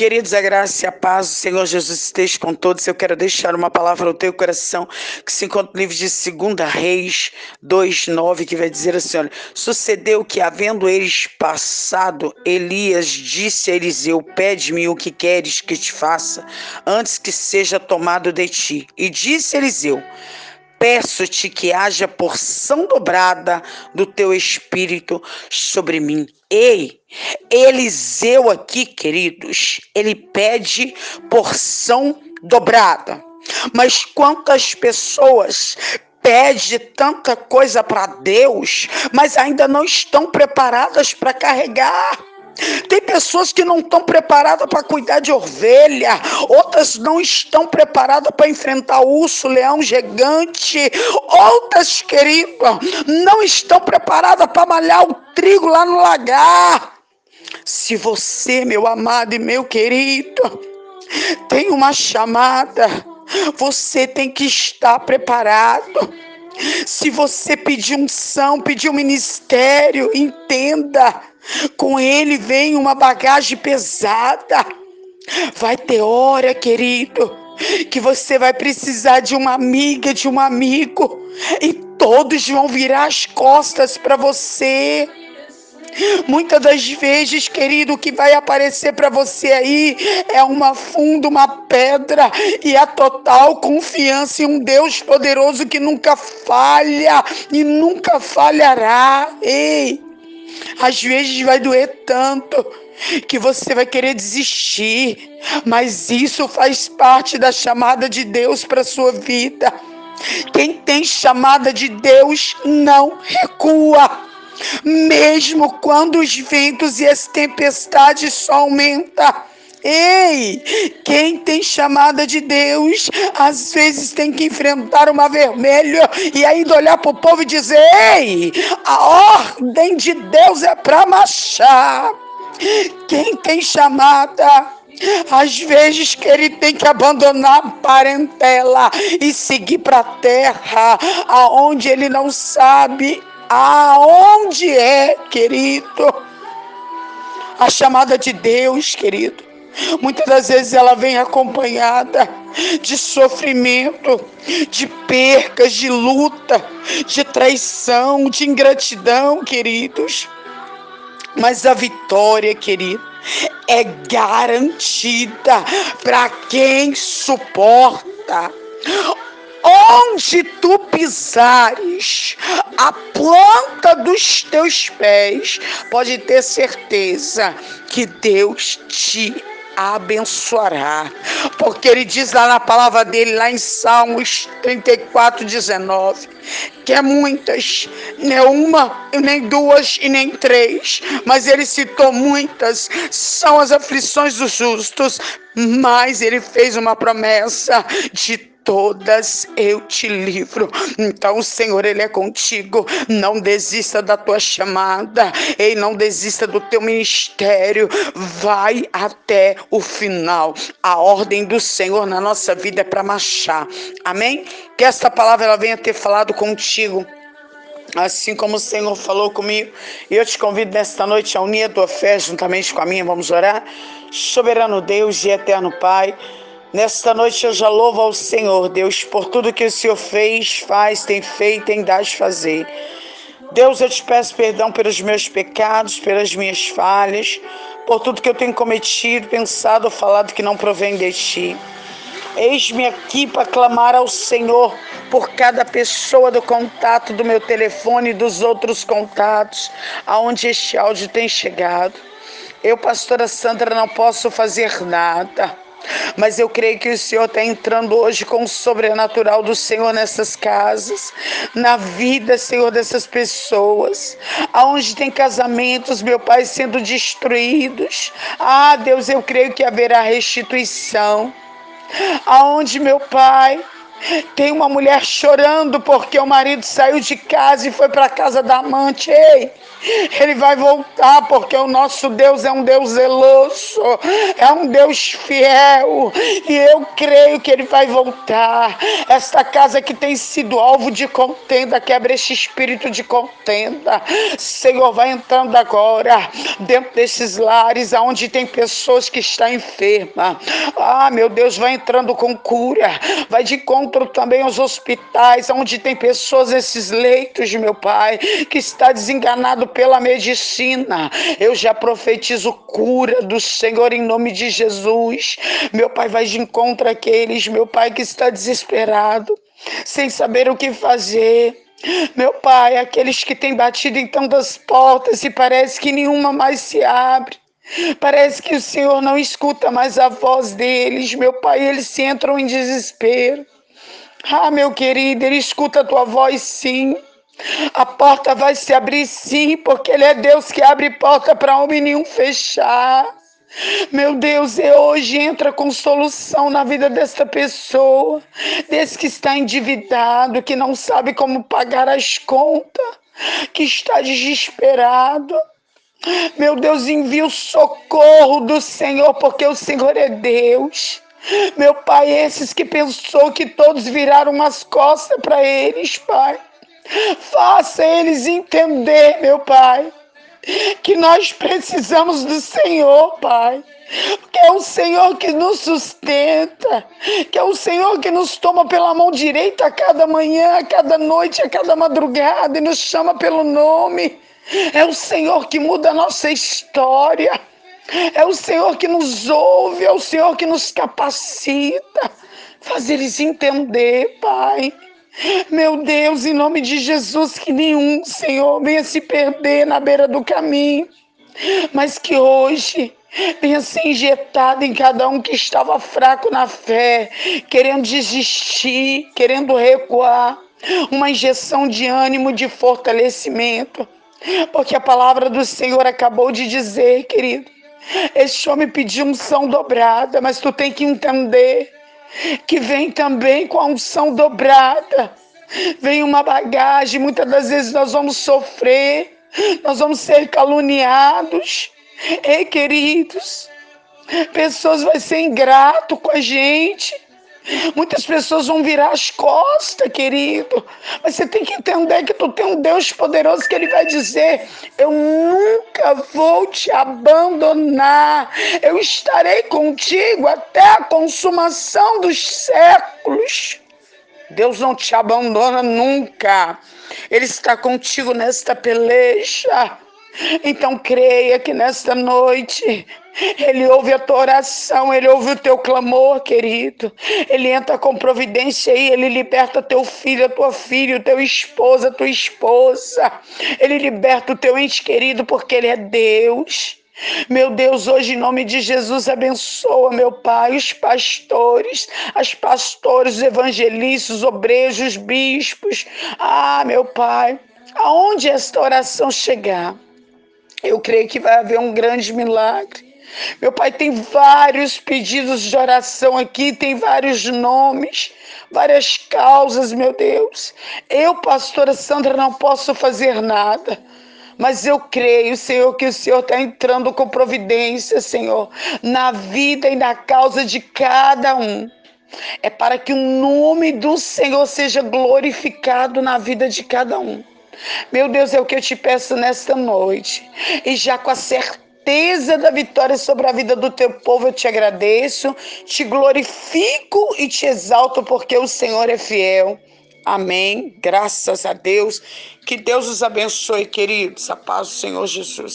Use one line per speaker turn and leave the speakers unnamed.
Queridos, a graça e a paz do Senhor Jesus esteja com todos. Eu quero deixar uma palavra ao teu coração que se encontra no livro de 2 Reis 2,9, que vai dizer assim: olha, sucedeu que, havendo eles passado, Elias disse a Eliseu: Pede-me o que queres que te faça, antes que seja tomado de ti. E disse Eliseu: peço-te que haja porção dobrada do teu espírito sobre mim. Ei, Eliseu aqui, queridos, ele pede porção dobrada. Mas quantas pessoas pede tanta coisa para Deus, mas ainda não estão preparadas para carregar? Tem pessoas que não estão preparadas para cuidar de ovelha, outras não estão preparadas para enfrentar urso, leão gigante, outras, querido, não estão preparadas para malhar o trigo lá no lagar. Se você, meu amado e meu querido, tem uma chamada, você tem que estar preparado. Se você pedir unção, pedir um ministério, entenda com ele vem uma bagagem pesada. Vai ter hora, querido, que você vai precisar de uma amiga, de um amigo, e todos vão virar as costas para você. Muitas das vezes, querido, o que vai aparecer para você aí é uma funda, uma pedra e a total confiança em um Deus poderoso que nunca falha e nunca falhará. Ei! Às vezes vai doer tanto que você vai querer desistir, mas isso faz parte da chamada de Deus para sua vida. Quem tem chamada de Deus não recua. Mesmo quando os ventos e as tempestades só aumentam. Ei, quem tem chamada de Deus, às vezes tem que enfrentar uma vermelha e ainda olhar para o povo e dizer: Ei, a ordem de Deus é para marchar. Quem tem chamada, às vezes que ele tem que abandonar a parentela e seguir para a terra, aonde ele não sabe aonde é, querido. A chamada de Deus, querido Muitas das vezes ela vem acompanhada de sofrimento, de percas, de luta, de traição, de ingratidão, queridos. Mas a vitória, querido, é garantida para quem suporta. Onde tu pisares, a planta dos teus pés, pode ter certeza que Deus te abençoará. Porque ele diz lá na palavra dele, lá em Salmos 34, 19, que é muitas, nem uma, nem duas e nem três, mas ele citou muitas, são as aflições dos justos, mas ele fez uma promessa de todas eu te livro. Então o Senhor, Ele é contigo. Não desista da tua chamada. Ei, não desista do teu ministério. Vai até o final. A ordem do Senhor na nossa vida é para marchar. Amém? Que esta palavra ela venha ter falado contigo assim como o Senhor falou comigo. E eu te convido nesta noite a unir a tua fé juntamente com a minha. Vamos orar. Soberano Deus e eterno Pai. Nesta noite eu já louvo ao Senhor, Deus, por tudo que o Senhor fez, faz, tem feito, tem dado fazer. Deus, eu te peço perdão pelos meus pecados, pelas minhas falhas, por tudo que eu tenho cometido, pensado ou falado que não provém de ti. Eis-me aqui para clamar ao Senhor por cada pessoa do contato do meu telefone e dos outros contatos, aonde este áudio tem chegado. Eu, pastora Sandra, não posso fazer nada mas eu creio que o Senhor está entrando hoje com o sobrenatural do Senhor nessas casas, na vida, Senhor, dessas pessoas, aonde tem casamentos, meu Pai, sendo destruídos. Ah, Deus, eu creio que haverá restituição. Aonde, meu Pai, Tem uma mulher chorando porque o marido saiu de casa e foi para a casa da amante. Ei, ele vai voltar porque o nosso Deus é um Deus zeloso, é um Deus fiel e eu creio que ele vai voltar. Esta casa que tem sido alvo de contenda, quebra este espírito de contenda. Senhor, vai entrando agora dentro desses lares aonde tem pessoas que estão enfermas. Ah, meu Deus, vai entrando com cura. Vai de encontro também aos hospitais, onde tem pessoas nesses leitos, meu Pai, que está desenganado pela medicina. Eu já profetizo cura do Senhor em nome de Jesus. Meu Pai vai de encontro àqueles, meu Pai, que está desesperado, sem saber o que fazer. Meu Pai, aqueles que têm batido em tantas portas e parece que nenhuma mais se abre. Parece que o Senhor não escuta mais a voz deles, meu Pai, eles se entram em desespero. Ah, meu querido, ele escuta a tua voz sim. A porta vai se abrir sim, porque Ele é Deus que abre porta para homem nenhum fechar. Meu Deus, e hoje entra com solução na vida desta pessoa, desse que está endividado, que não sabe como pagar as contas, que está desesperado. Meu Deus, envia o socorro do Senhor, porque o Senhor é Deus. Meu Pai, esses que pensou que todos viraram as costas para eles, Pai. Faça eles entender, meu Pai, que nós precisamos do Senhor, Pai. Que é o Senhor que nos sustenta, que é o Senhor que nos toma pela mão direita a cada manhã, a cada noite, a cada madrugada e nos chama pelo nome. É o Senhor que muda a nossa história. É o Senhor que nos ouve, é o Senhor que nos capacita. Faz eles entender, Pai meu Deus, em nome de Jesus, que nenhum, Senhor, venha se perder na beira do caminho, mas que hoje venha ser injetado em cada um que estava fraco na fé, querendo desistir, querendo recuar, uma injeção de ânimo, de fortalecimento, porque a palavra do Senhor acabou de dizer, querido. Este homem pediu unção dobrada, mas tu tem que entender que vem também com a unção dobrada. Vem uma bagagem, muitas das vezes nós vamos sofrer, nós vamos ser caluniados. Ei, queridos, pessoas vão ser ingrato com a gente. Muitas pessoas vão virar as costas, querido. Mas você tem que entender que tu tem um Deus poderoso que ele vai dizer: Eu nunca vou te abandonar. Eu estarei contigo até a consumação dos séculos. Deus não te abandona nunca. Ele está contigo nesta peleja. Então creia que nesta noite ele ouve a tua oração, ele ouve o teu clamor, querido. Ele entra com providência aí, ele liberta teu filho, a tua filha, o teu esposo, a tua esposa. Ele liberta o teu ente querido, porque ele é Deus. Meu Deus, hoje em nome de Jesus, abençoa, meu Pai, os pastores, as pastores, os evangelistas, os obreiros, os bispos. Ah, meu Pai, aonde esta oração chegar, eu creio que vai haver um grande milagre. Meu pai tem vários pedidos de oração aqui, tem vários nomes, várias causas, meu Deus. Eu, pastora Sandra, não posso fazer nada. Mas eu creio, Senhor, que o Senhor está entrando com providência, Senhor, na vida e na causa de cada um. É para que o nome do Senhor seja glorificado na vida de cada um. Meu Deus, é o que eu te peço nesta noite. E já com a certeza da vitória sobre a vida do teu povo, eu te agradeço, te glorifico e te exalto, porque o Senhor é fiel. Amém. Graças a Deus. Que Deus os abençoe, queridos. A paz do Senhor Jesus.